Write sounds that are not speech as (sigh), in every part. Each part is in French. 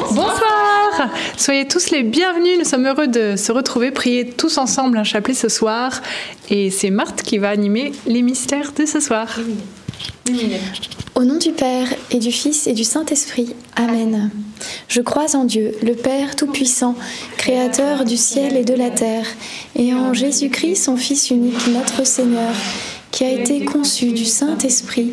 Bonsoir Soyez tous les bienvenus, nous sommes heureux de se retrouver, prier tous ensemble un chapelet ce soir. Et c'est Marthe qui va animer les mystères de ce soir. Au nom du Père et du Fils et du Saint-Esprit. Amen. Je crois en Dieu, le Père Tout-Puissant, Créateur du ciel et de la terre, et en Jésus-Christ, son Fils unique, notre Seigneur, qui a été conçu du Saint-Esprit,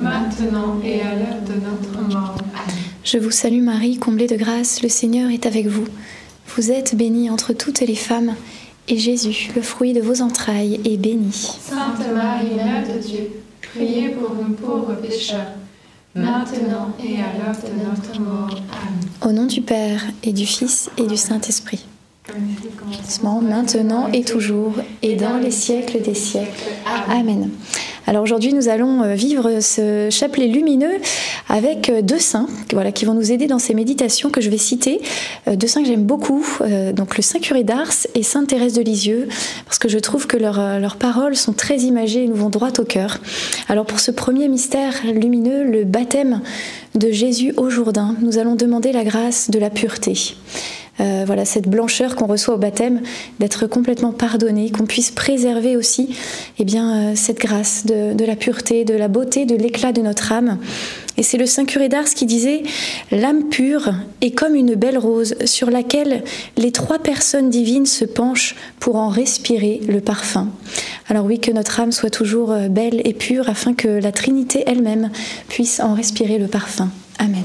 maintenant et à l'heure de notre mort. Amen. Je vous salue Marie, comblée de grâce, le Seigneur est avec vous. Vous êtes bénie entre toutes les femmes, et Jésus, le fruit de vos entrailles, est béni. Sainte Marie, Mère de Dieu, priez pour nous pauvres pécheurs, maintenant et à l'heure de notre mort. Amen. Au nom du Père, et du Fils, et du Saint-Esprit. Maintenant et toujours, et dans les siècles des siècles. Amen. Alors aujourd'hui, nous allons euh, vivre ce chapelet lumineux avec euh, deux saints voilà, qui vont nous aider dans ces méditations que je vais citer. Euh, Deux saints que j'aime beaucoup, donc le Saint Curé d'Ars et Sainte Thérèse de Lisieux, parce que je trouve que leurs leurs paroles sont très imagées et nous vont droit au cœur. Alors pour ce premier mystère lumineux, le baptême de Jésus au Jourdain, nous allons demander la grâce de la pureté. Euh, voilà cette blancheur qu'on reçoit au baptême, d'être complètement pardonné, qu'on puisse préserver aussi eh bien, euh, cette grâce de, la pureté, de la beauté, de l'éclat de notre âme. Et c'est le Saint Curé d'Ars qui disait L'âme pure est comme une belle rose sur laquelle les trois personnes divines se penchent pour en respirer le parfum. Alors, oui, que notre âme soit toujours euh, belle et pure afin que la Trinité elle-même puisse en respirer le parfum. Amen.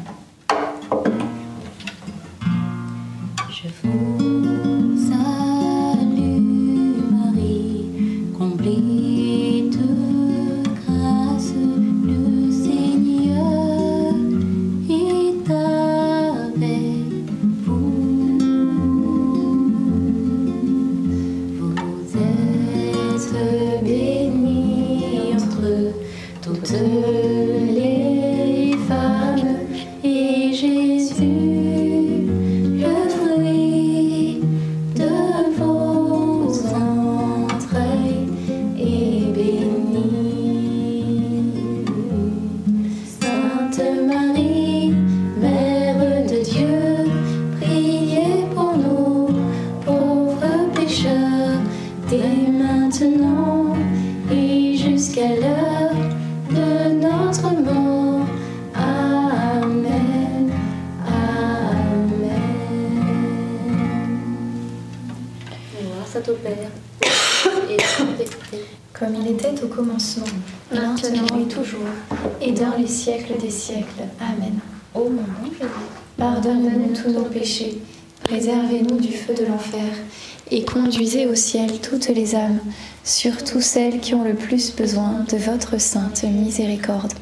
Et conduisez au ciel toutes les âmes, surtout celles qui ont le plus besoin de votre sainte miséricorde.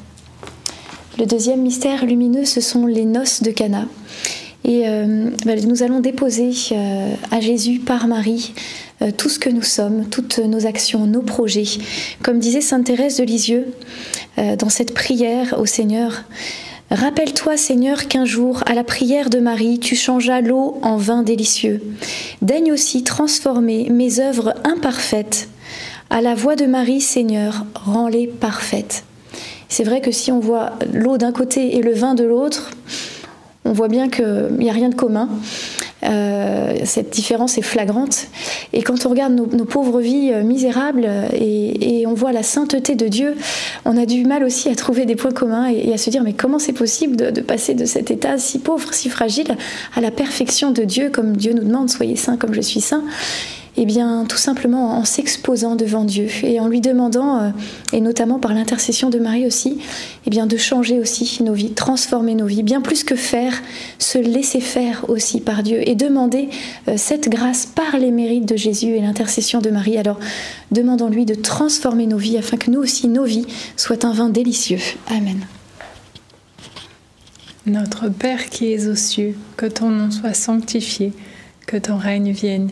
Le deuxième mystère lumineux, ce sont les noces de Cana. Et euh, bah, nous allons déposer euh, à Jésus par Marie euh, tout ce que nous sommes, toutes nos actions, nos projets. Comme disait Sainte Thérèse de Lisieux dans cette prière au Seigneur, Rappelle-toi, Seigneur, qu'un jour, à la prière de Marie, tu changeas l'eau en vin délicieux. Daigne aussi transformer mes œuvres imparfaites. À la voix de Marie, Seigneur, rends-les parfaites. C'est vrai que si on voit l'eau d'un côté et le vin de l'autre, on voit bien qu'il n'y a rien de commun. Euh, cette différence est flagrante. Et quand on regarde nos, pauvres vies euh, misérables euh, et, on voit la sainteté de Dieu, on a du mal aussi à trouver des points communs et, et à se dire mais comment c'est possible de, de passer de cet état si pauvre, si fragile, à la perfection de Dieu, comme Dieu nous demande, soyez saints comme je suis saint eh bien, tout simplement en s'exposant devant Dieu et en lui demandant, euh, et notamment par l'intercession de Marie aussi, eh bien, de changer aussi nos vies, transformer nos vies, bien plus que faire, se laisser faire aussi par Dieu et demander euh, cette grâce par les mérites de Jésus et l'intercession de Marie. Alors, demandons-lui de transformer nos vies afin que nous aussi, nos vies, soient un vin délicieux. Amen. Notre Père qui es aux cieux, que ton nom soit sanctifié, que ton règne vienne,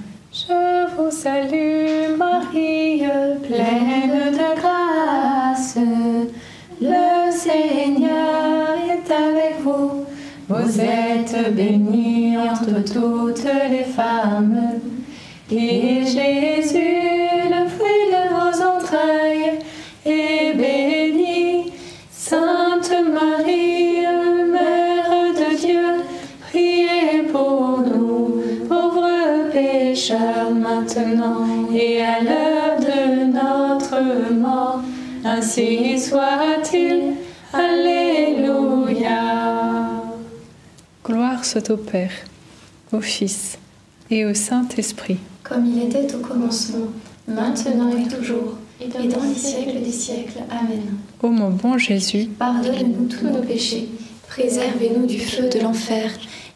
Je vous salue Marie, pleine de grâce. Le Seigneur est avec vous. Vous êtes bénie entre toutes les femmes. Et Jésus, pécheurs, maintenant et à l'heure de notre mort. Ainsi soit-il. Alléluia. Gloire soit au Père, au Fils et au Saint-Esprit. Comme il était au commencement, maintenant et toujours, et dans les siècles des siècles. Amen. Ô mon bon Jésus, Pardonnez-nous tous nos péchés, préservez-nous du feu de l'enfer,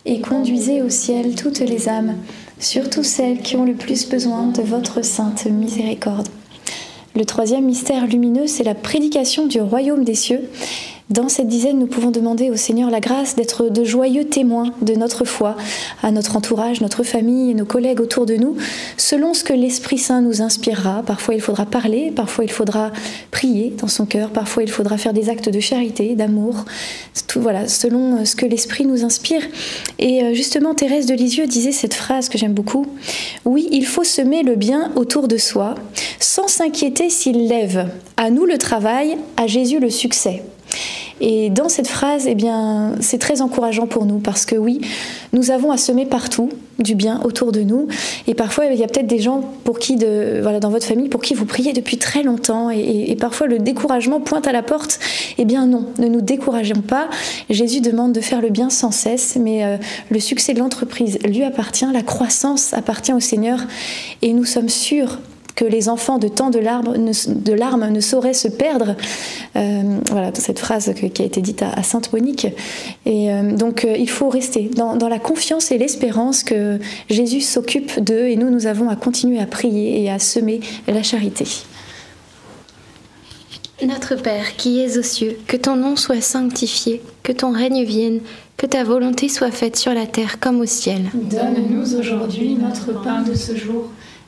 et conduisez au ciel toutes les âmes, surtout celles qui ont le plus besoin de votre sainte miséricorde. Le troisième mystère lumineux, c'est la prédication du royaume des cieux. Dans cette dizaine, nous pouvons demander au Seigneur la grâce d'être de joyeux témoins de notre foi à notre entourage, notre famille et nos collègues autour de nous, selon ce que l'Esprit Saint nous inspirera. Parfois, il faudra parler, parfois, il faudra prier dans son cœur, parfois, il faudra faire des actes de charité, d'amour. Tout voilà, selon ce que l'Esprit nous inspire. Et euh, justement, Thérèse de Lisieux disait cette phrase que j'aime beaucoup Oui, il faut semer le bien autour de soi, sans s'inquiéter s'il lève. À nous le travail, à Jésus le succès. Et dans cette phrase, eh bien, c'est très encourageant pour nous parce que oui, nous avons à semer partout du bien autour de nous. Et parfois, il y a peut-être des gens pour qui, dans votre famille, pour qui vous priez depuis très longtemps. Et parfois, le découragement pointe à la porte. Eh bien, non, ne nous décourageons pas. Jésus demande de faire le bien sans cesse, mais euh, le succès de l'entreprise lui appartient, la croissance appartient au Seigneur. Et nous sommes sûrs que les enfants de tant de larmes ne, de larmes ne sauraient se perdre. Euh, voilà, cette phrase que- qui a été dite à, à Sainte Monique. Et euh, donc, euh, il faut rester dans, dans la confiance et l'espérance que Jésus s'occupe d'eux et nous, nous avons à continuer à prier et à semer la charité. Notre Père qui es aux cieux, que ton nom soit sanctifié, que ton règne vienne, que ta volonté soit faite sur la terre comme au ciel. Donne-nous aujourd'hui notre pain de ce jour.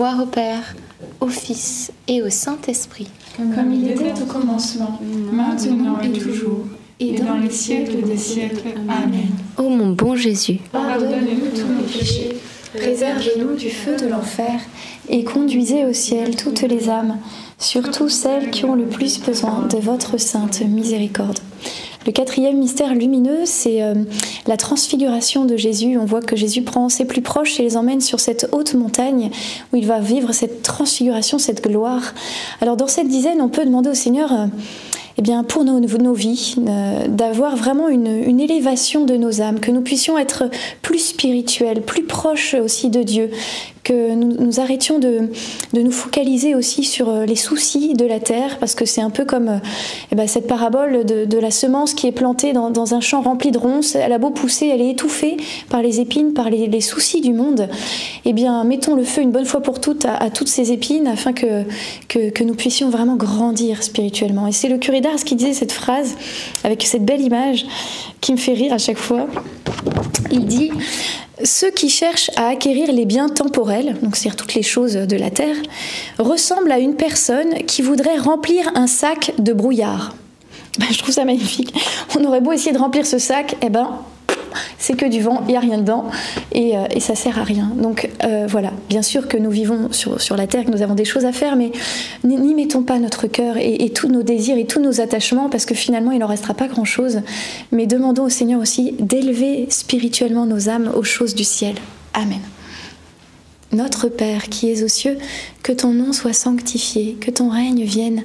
Gloire au Père, au Fils et au Saint-Esprit. Comme il était au commencement, maintenant et toujours, et dans les siècles des siècles. Amen. Ô mon bon Jésus, Pardonne-nous tous nos péchés, Préservez-nous du feu de l'enfer et conduisez au ciel toutes les âmes, surtout celles qui ont le plus besoin de votre sainte miséricorde. Le quatrième mystère lumineux, c'est euh, la transfiguration de Jésus. On voit que Jésus prend ses plus proches et les emmène sur cette haute montagne où il va vivre cette transfiguration, cette gloire. Alors dans cette dizaine, on peut demander au Seigneur... euh, eh bien, pour nos, nos vies, euh, d'avoir vraiment une, une élévation de nos âmes, que nous puissions être plus spirituels, plus proches aussi de Dieu, que nous, arrêtions de, de nous focaliser aussi sur euh, les soucis de la terre, parce que c'est un peu comme euh, eh ben, cette parabole de, la semence qui est plantée dans, dans un champ rempli de ronces, elle a beau pousser, elle est étouffée par les épines, par les, soucis du monde. Eh bien, mettons le feu une bonne fois pour toutes à, à toutes ces épines afin que, que, que nous puissions vraiment grandir spirituellement. Et c'est le curé d'Ars qui disait cette phrase avec cette belle image qui me fait rire à chaque fois. Il dit ceux qui cherchent à acquérir les biens temporels, donc c'est-à-dire toutes les choses de la terre, ressemblent à une personne qui voudrait remplir un sac de brouillard. (laughs) Je trouve ça magnifique. On aurait beau essayer de remplir ce sac, eh ben, c'est que du vent, il n'y a rien dedans et, euh, et ça sert à rien. Donc euh, voilà, bien sûr que nous vivons sur, la terre, que nous avons des choses à faire, mais n'y n'y mettons pas notre cœur et, et tous nos désirs et tous nos attachements parce que finalement il n'en restera pas grand-chose. Mais demandons au Seigneur aussi d'élever spirituellement nos âmes aux choses du ciel. Amen. Notre Père qui es aux cieux, que ton nom soit sanctifié, que ton règne vienne,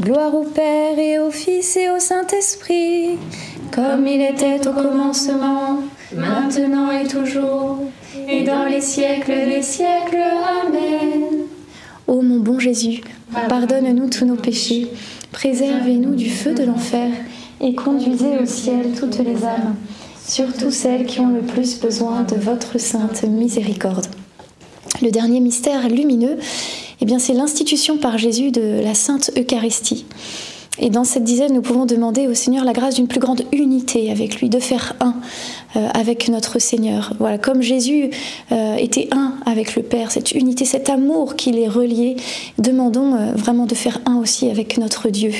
Gloire au Père et au Fils et au Saint-Esprit, Comme il était au commencement, maintenant et toujours, et dans les siècles des siècles. Amen. Ô mon bon Jésus, pardonne-nous tous nos péchés, préservez-nous du feu de l'enfer, et conduisez au ciel toutes les âmes, surtout celles qui ont le plus besoin de votre sainte miséricorde. Le dernier mystère lumineux, eh bien, c'est l'institution par Jésus de la Sainte Eucharistie. Et dans cette dizaine, nous pouvons demander au Seigneur la grâce d'une plus grande unité avec lui, de faire un euh, avec notre Seigneur. Voilà, comme Jésus euh, était un avec le Père, cette unité, cet amour qui les reliait, demandons euh, vraiment de faire un aussi avec notre Dieu,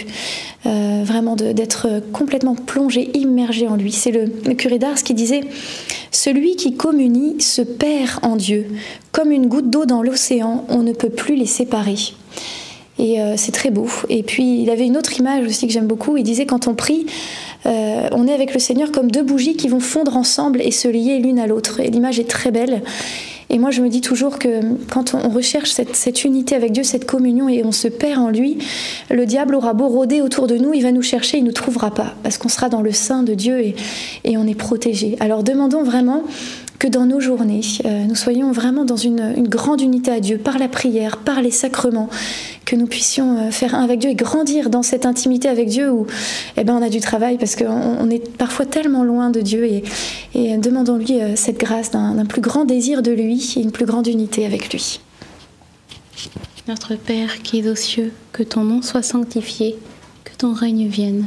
vraiment d'être complètement plongé, immergé en lui. C'est le, le curé d'Ars qui disait Celui qui communie se perd en Dieu. Comme une goutte d'eau dans l'océan, on ne peut plus les séparer. Et euh, c'est très beau. Et puis il avait une autre image aussi que j'aime beaucoup. Il disait quand on prie, euh, on est avec le Seigneur comme deux bougies qui vont fondre ensemble et se lier l'une à l'autre. Et l'image est très belle. Et moi je me dis toujours que quand on recherche cette, unité avec Dieu, cette communion et on se perd en lui, le diable aura beau rôder autour de nous, il va nous chercher, il ne nous trouvera pas. Parce qu'on sera dans le sein de Dieu et on est protégé. Alors demandons vraiment que dans nos journées, euh, nous soyons vraiment dans une, grande unité à Dieu, par la prière, par les sacrements, que nous puissions euh, faire un avec Dieu et grandir dans cette intimité avec Dieu où eh ben, on a du travail parce qu'on on est parfois tellement loin de Dieu et, demandons-lui euh, cette grâce d'un d'un plus grand désir de lui et une plus grande unité avec lui. Notre Père qui es aux cieux, que ton nom soit sanctifié, que ton règne vienne,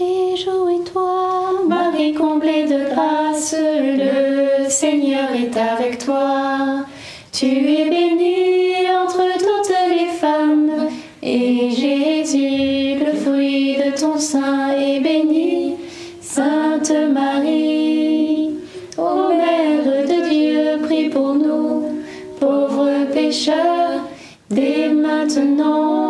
Réjouis-toi, Marie comblée de grâce, le Seigneur est avec toi. Tu es bénie entre toutes les femmes, et Jésus, le fruit de ton sein, est béni. Sainte Marie, ô Mère de Dieu, prie pour nous, pauvres pécheurs, dès maintenant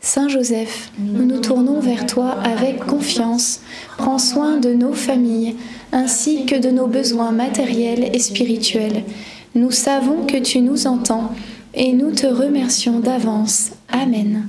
Saint Joseph, nous nous tournons vers toi avec confiance. Prends soin de nos familles, ainsi que de nos besoins matériels et spirituels. Nous savons que tu nous entends, et nous te remercions d'avance. Amen.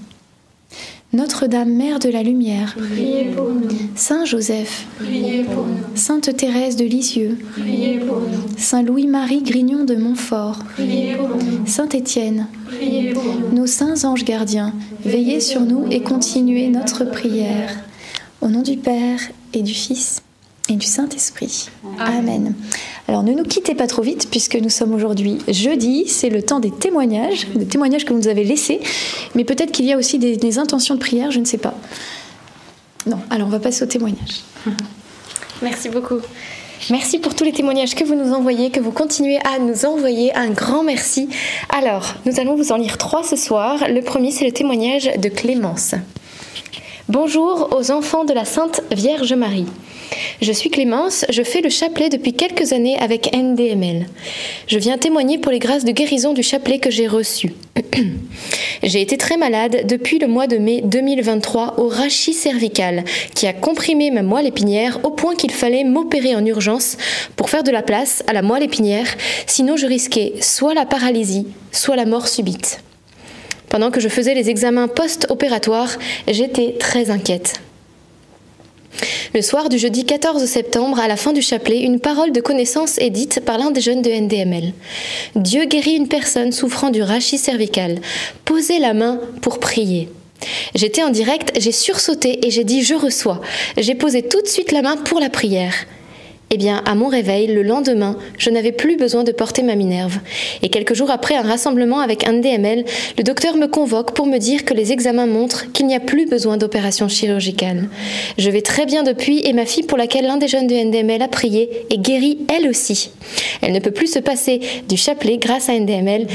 Notre-Dame, Mère de la Lumière, Priez pour nous, Saint Joseph, priez pour nous, Sainte Thérèse de Lisieux, priez pour nous, Saint Louis-Marie Grignon de Montfort, priez pour nous, Saint Étienne, priez pour nous. nos saints anges gardiens, veillez sur nous et continuez notre prière. Au nom du Père et du Fils du Saint-Esprit. Amen. Alors ne nous quittez pas trop vite puisque nous sommes aujourd'hui jeudi, c'est le temps des témoignages, des témoignages que vous nous avez laissés, mais peut-être qu'il y a aussi des, des intentions de prière, je ne sais pas. Non, alors on va passer aux témoignages. Merci beaucoup. Merci pour tous les témoignages que vous nous envoyez, que vous continuez à nous envoyer. Un grand merci. Alors, nous allons vous en lire trois ce soir. Le premier, c'est le témoignage de Clémence. Bonjour aux enfants de la Sainte Vierge Marie. Je suis Clémence, je fais le chapelet depuis quelques années avec NDML. Je viens témoigner pour les grâces de guérison du chapelet que j'ai reçu. (clears throat) j'ai été très malade depuis le mois de mai 2023 au rachis cervical qui a comprimé ma moelle épinière au point qu'il fallait m'opérer en urgence pour faire de la place à la moelle épinière, sinon je risquais soit la paralysie, soit la mort subite. Pendant que je faisais les examens post-opératoires, j'étais très inquiète. Le soir du jeudi 14 septembre, à la fin du chapelet, une parole de connaissance est dite par l'un des jeunes de NDML. Dieu guérit une personne souffrant du rachis cervical. Posez la main pour prier. J'étais en direct, j'ai sursauté et j'ai dit je reçois. J'ai posé tout de suite la main pour la prière. Eh bien, à mon réveil, le lendemain, je n'avais plus besoin de porter ma Minerve. Et quelques jours après un rassemblement avec un DML, le docteur me convoque pour me dire que les examens montrent qu'il n'y a plus besoin d'opération chirurgicale. Je vais très bien depuis et ma fille pour laquelle l'un des jeunes de NDML a prié est guérie elle aussi. Elle ne peut plus se passer du chapelet grâce à NDML.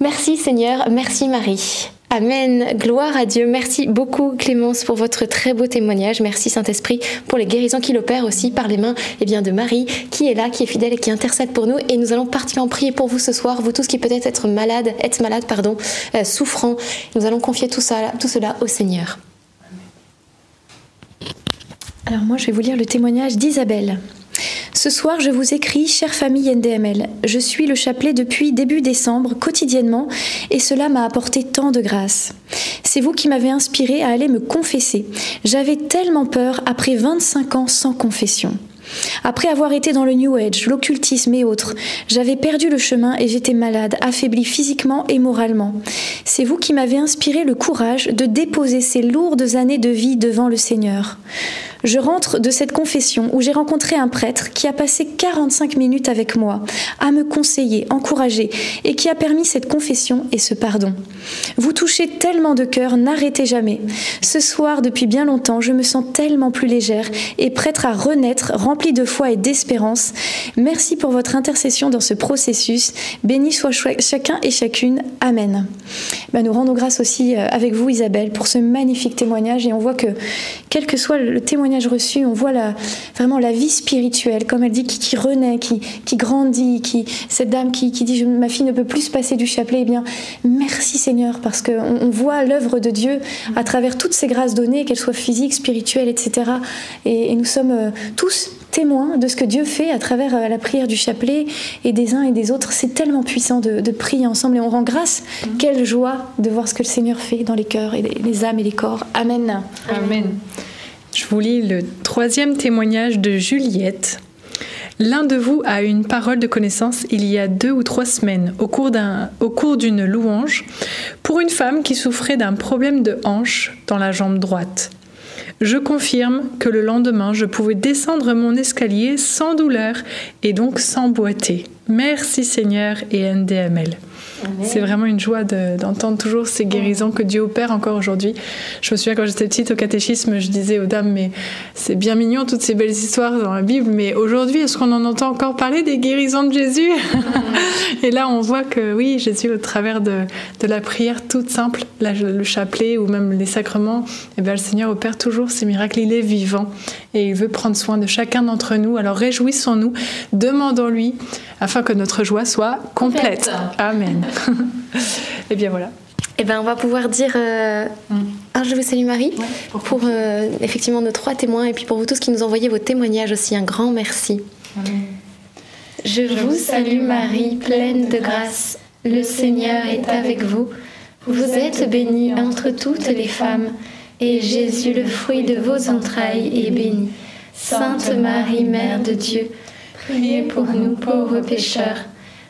Merci Seigneur, merci Marie. Amen. Gloire à Dieu. Merci beaucoup Clémence pour votre très beau témoignage. Merci Saint-Esprit pour les guérisons qu'il opère aussi par les mains eh bien, de Marie qui est là, qui est fidèle et qui intercède pour nous. Et nous allons particulièrement prier pour vous ce soir, vous tous qui peut-être être malades, être malades, pardon, euh, souffrants. Nous allons confier tout, ça, tout cela au Seigneur. Alors moi, je vais vous lire le témoignage d'Isabelle. Ce soir, je vous écris, chère famille NDML. Je suis le chapelet depuis début décembre, quotidiennement, et cela m'a apporté tant de grâce. C'est vous qui m'avez inspiré à aller me confesser. J'avais tellement peur après 25 ans sans confession. Après avoir été dans le New Age, l'occultisme et autres, j'avais perdu le chemin et j'étais malade, affaiblie physiquement et moralement. C'est vous qui m'avez inspiré le courage de déposer ces lourdes années de vie devant le Seigneur. Je rentre de cette confession où j'ai rencontré un prêtre qui a passé 45 minutes avec moi, à me conseiller, encourager, et qui a permis cette confession et ce pardon. Vous touchez tellement de cœur, n'arrêtez jamais. Ce soir, depuis bien longtemps, je me sens tellement plus légère et prête à renaître, remplie de foi et d'espérance. Merci pour votre intercession dans ce processus. Béni soit chacun et chacune. Amen. Ben, nous rendons grâce aussi euh, avec vous, Isabelle, pour ce magnifique témoignage, et on voit que, quel que soit le témoignage, reçu, on voit la, vraiment la vie spirituelle, comme elle dit, qui, renaît, qui, qui, grandit, qui, cette dame qui, qui dit Ma fille ne peut plus se passer du chapelet. Eh bien, merci Seigneur, parce qu'on on voit l'œuvre de Dieu à travers toutes ces grâces données, qu'elles soient physiques, spirituelles, etc. Et, nous sommes euh, tous témoins de ce que Dieu fait à travers euh, la prière du chapelet et des uns et des autres. C'est tellement puissant de, prier ensemble et on rend grâce. Quelle joie de voir ce que le Seigneur fait dans les cœurs et les, âmes et les corps. Amen. Amen. Je vous lis le troisième témoignage de Juliette. L'un de vous a eu une parole de connaissance il y a deux ou trois semaines au cours, d'une louange pour une femme qui souffrait d'un problème de hanche dans la jambe droite. Je confirme que le lendemain, je pouvais descendre mon escalier sans douleur et donc sans boiter. Merci Seigneur et NDML. C'est vraiment une joie d'entendre toujours ces guérisons que Dieu opère encore aujourd'hui. Je me souviens quand j'étais petite au catéchisme, je disais aux dames, mais c'est bien mignon toutes ces belles histoires dans la Bible, mais aujourd'hui, est-ce qu'on en entend encore parler des guérisons de Jésus? (laughs) Et là, on voit que oui, Jésus, au travers de, la prière toute simple, le chapelet ou même les sacrements, eh bien, le Seigneur opère toujours ces miracles. Il est vivant et il veut prendre soin de chacun d'entre nous. Alors réjouissons-nous, demandons-lui afin que notre joie soit complète. Amen. (laughs) Et eh bien voilà. Eh bien, on va pouvoir dire euh, mm. un Je vous salue Marie pour, euh, effectivement nos trois témoins et puis pour vous tous qui nous envoyez vos témoignages aussi, un grand merci. Je vous salue Marie, pleine de grâce. Le Seigneur est avec vous. Vous êtes bénie entre toutes les femmes et Jésus, le fruit de vos entrailles, est béni. Sainte Marie, Mère de Dieu, priez pour nous pauvres pécheurs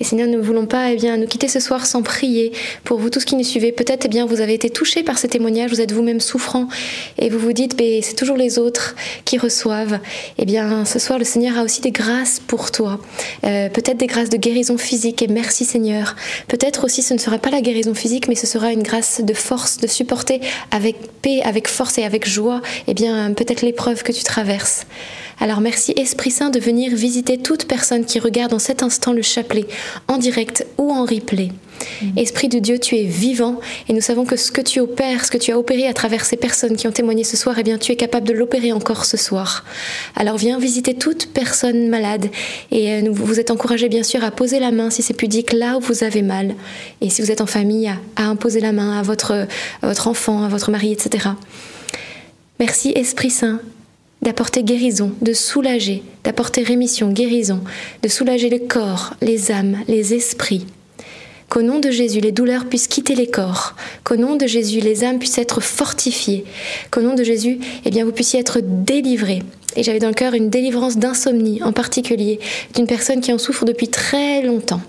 Et Seigneur, nous ne voulons pas eh bien, nous quitter ce soir sans prier pour vous tous qui nous suivez. Peut-être eh vous avez été touchés par ces témoignages, vous êtes vous-même souffrant et vous vous dites, c'est toujours les autres qui reçoivent. Eh bien, ce soir, le Seigneur a aussi des grâces pour toi. Euh, peut-être des grâces de guérison physique et merci Seigneur. Peut-être aussi ce ne sera pas la guérison physique, mais ce sera une grâce de force, de supporter avec paix, avec force et avec joie, eh bien, peut-être l'épreuve que tu traverses. Alors merci Esprit Saint de venir visiter toute personne qui regarde en cet instant le chapelet, en direct ou en replay. Mm. Esprit de Dieu, tu es vivant et nous savons que ce que tu opères, ce que tu as opéré à travers ces personnes qui ont témoigné ce soir, eh bien tu es capable de l'opérer encore ce soir. Alors viens visiter toute personne malade et euh, vous êtes encouragés bien sûr à poser la main si c'est pudique là où vous avez mal et si vous êtes en famille à, imposer la main à votre, à votre enfant, à votre mari, etc. Merci Esprit Saint d'apporter guérison, de soulager, d'apporter rémission, guérison, de soulager le corps, les âmes, les esprits. Qu'au nom de Jésus, les douleurs puissent quitter les corps. Qu'au nom de Jésus, les âmes puissent être fortifiées. Qu'au nom de Jésus, eh bien, vous puissiez être délivrés. Et j'avais dans le cœur une délivrance d'insomnie, en particulier, d'une personne qui en souffre depuis très longtemps.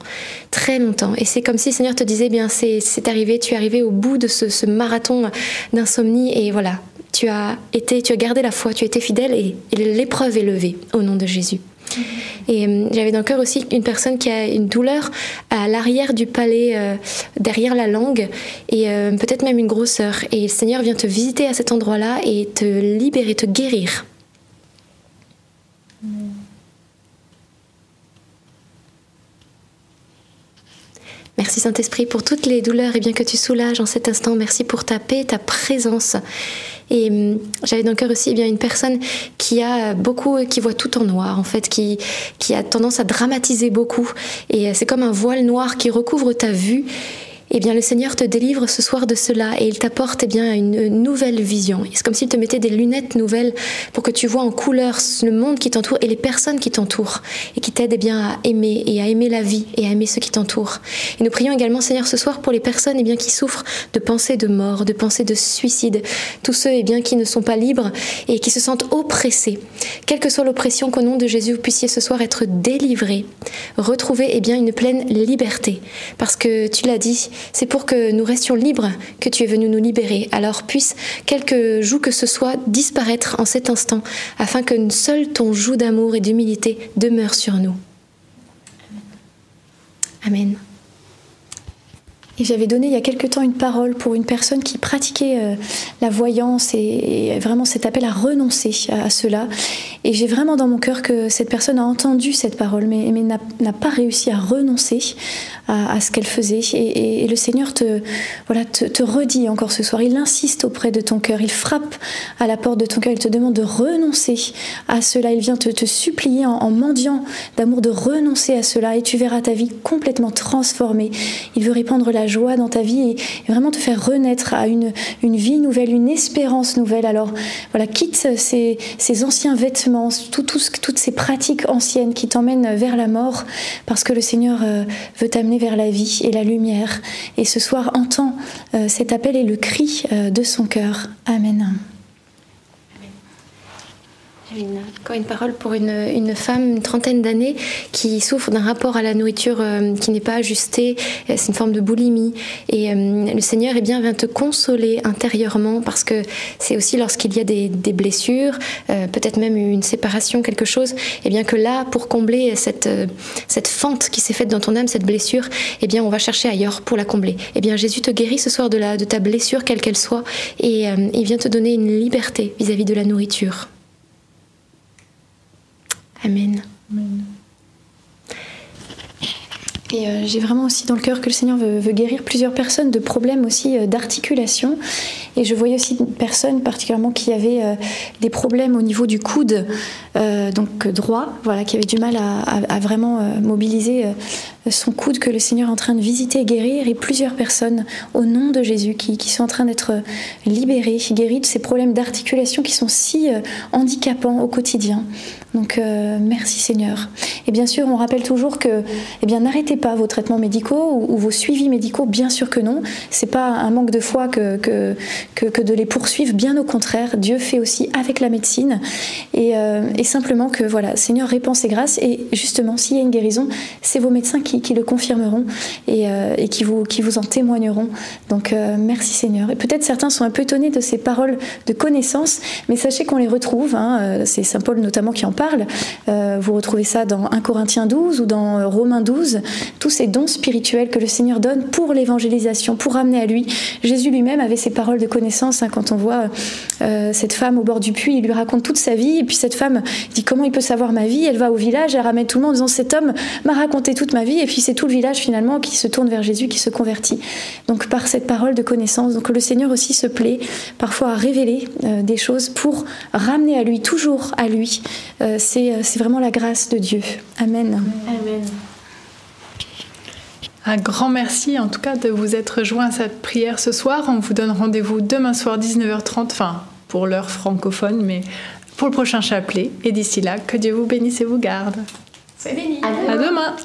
Très longtemps. Et c'est comme si le Seigneur te disait, eh bien, c'est arrivé, tu es arrivé au bout de ce, ce marathon d'insomnie. Et voilà, tu as été, tu as gardé la foi, tu as été fidèle et, l'épreuve est levée au nom de Jésus. Et euh, j'avais dans le cœur aussi une personne qui a une douleur à l'arrière du palais, euh, derrière la langue, et euh, peut-être même une grosseur. Et le Seigneur vient te visiter à cet endroit-là et te libérer, te guérir. Merci Saint-Esprit pour toutes les douleurs et bien que tu soulages en cet instant. Merci pour ta paix, ta présence. Et hum, j'avais dans le cœur aussi eh bien une personne qui a beaucoup, qui voit tout en noir en fait, qui qui a tendance à dramatiser beaucoup. Et c'est comme un voile noir qui recouvre ta vue eh bien le Seigneur te délivre ce soir de cela et il t'apporte eh bien une nouvelle vision. C'est comme s'il te mettait des lunettes nouvelles pour que tu vois en couleur le monde qui t'entoure et les personnes qui t'entourent et qui t'aident eh bien à aimer et à aimer la vie et à aimer ceux qui t'entourent. Et nous prions également Seigneur ce soir pour les personnes eh bien qui souffrent de pensées de mort, de pensées de suicide, tous ceux eh bien qui ne sont pas libres et qui se sentent oppressés. Quelle que soit l'oppression qu'au nom de Jésus vous puissiez ce soir être délivrés, retrouver eh bien une pleine liberté parce que tu l'as dit, c'est pour que nous restions libres que tu es venu nous libérer. Alors puisse quelque joug que ce soit disparaître en cet instant, afin que seul ton joug d'amour et d'humilité demeure sur nous. Amen. J'avais donné il y a quelque temps une parole pour une personne qui pratiquait euh, la voyance et, vraiment cet appel à renoncer à, cela. Et j'ai vraiment dans mon cœur que cette personne a entendu cette parole, mais, n'a pas réussi à renoncer à, ce qu'elle faisait. Et, le Seigneur te, voilà, te, redit encore ce soir, il insiste auprès de ton cœur, il frappe à la porte de ton cœur, il te demande de renoncer à cela. Il vient te, te supplier en, en mendiant d'amour de renoncer à cela et tu verras ta vie complètement transformée. Il veut répandre la joie dans ta vie et, vraiment te faire renaître à une, une vie nouvelle, une espérance nouvelle. Alors voilà, quitte ces, ces anciens vêtements, tout, tout, toutes ces pratiques anciennes qui t'emmènent vers la mort, parce que le Seigneur euh, veut t'amener vers la vie et la lumière. Et ce soir, entends euh, cet appel et le cri euh, de son cœur. Amen encore une parole pour une, femme, une trentaine d'années, qui souffre d'un rapport à la nourriture euh, qui n'est pas ajusté. Euh, c'est une forme de boulimie. Et euh, le Seigneur eh bien, vient te consoler intérieurement parce que c'est aussi lorsqu'il y a des, blessures, peut-être même une séparation, quelque chose, eh bien que là, pour combler cette, fente qui s'est faite dans ton âme, cette blessure, eh bien, on va chercher ailleurs pour la combler. Eh bien, Jésus te guérit ce soir de ta blessure, quelle qu'elle soit, et il vient te donner une liberté vis à -vis de la nourriture. Amen. Et euh, j'ai vraiment aussi dans le cœur que le Seigneur veut, guérir plusieurs personnes de problèmes aussi euh, d'articulation. Et je voyais aussi une personne particulièrement qui avait euh, des problèmes au niveau du coude, donc droit, voilà, qui avait du mal à, vraiment mobiliser son coude que le Seigneur est en train de visiter et guérir. Et plusieurs personnes au nom de Jésus qui, qui sont en train d'être libérées, guéries de ces problèmes d'articulation qui sont si handicapants au quotidien. Donc merci Seigneur. Et bien sûr, on rappelle toujours que, eh bien, n'arrêtez pas vos traitements médicaux ou, vos suivis médicaux. Bien sûr que non. C'est pas un manque de foi que, que, que, de les poursuivre. Bien au contraire, Dieu fait aussi avec la médecine. Et, euh, et simplement que, voilà, Seigneur répand ses grâces. Et justement, s'il y a une guérison, c'est vos médecins qui, qui le confirmeront et, euh, qui, vous, en témoigneront. Donc, euh, merci Seigneur. Et peut-être certains sont un peu étonnés de ces paroles de connaissance, mais sachez qu'on les retrouve. Hein, c'est Saint Paul notamment qui en parle. vous retrouvez ça dans 1 Corinthiens 12 ou dans Romains 12. tous ces dons spirituels que le Seigneur donne pour l'évangélisation, pour ramener à lui. Jésus lui-même avait ces paroles de connaissance hein, quand on voit euh, cette femme au bord du puits, il lui raconte toute sa vie et puis cette femme dit comment il peut savoir ma vie? Elle va au village, elle ramène tout le monde en disant cet homme m'a raconté toute ma vie puis c'est tout le village finalement qui se tourne vers Jésus, qui se convertit. Donc par cette parole de connaissance, donc le Seigneur aussi se plaît parfois à révéler euh, des choses pour ramener à lui, toujours à lui. Euh, c'est vraiment la grâce de Dieu. Amen. Amen. Un grand merci en tout cas de vous être joint à cette prière ce soir. On vous donne rendez-vous demain soir 19h30, enfin pour l'heure francophone, mais pour le prochain chapelet. Et d'ici là, que Dieu vous bénisse et vous garde. C'est béni. À demain.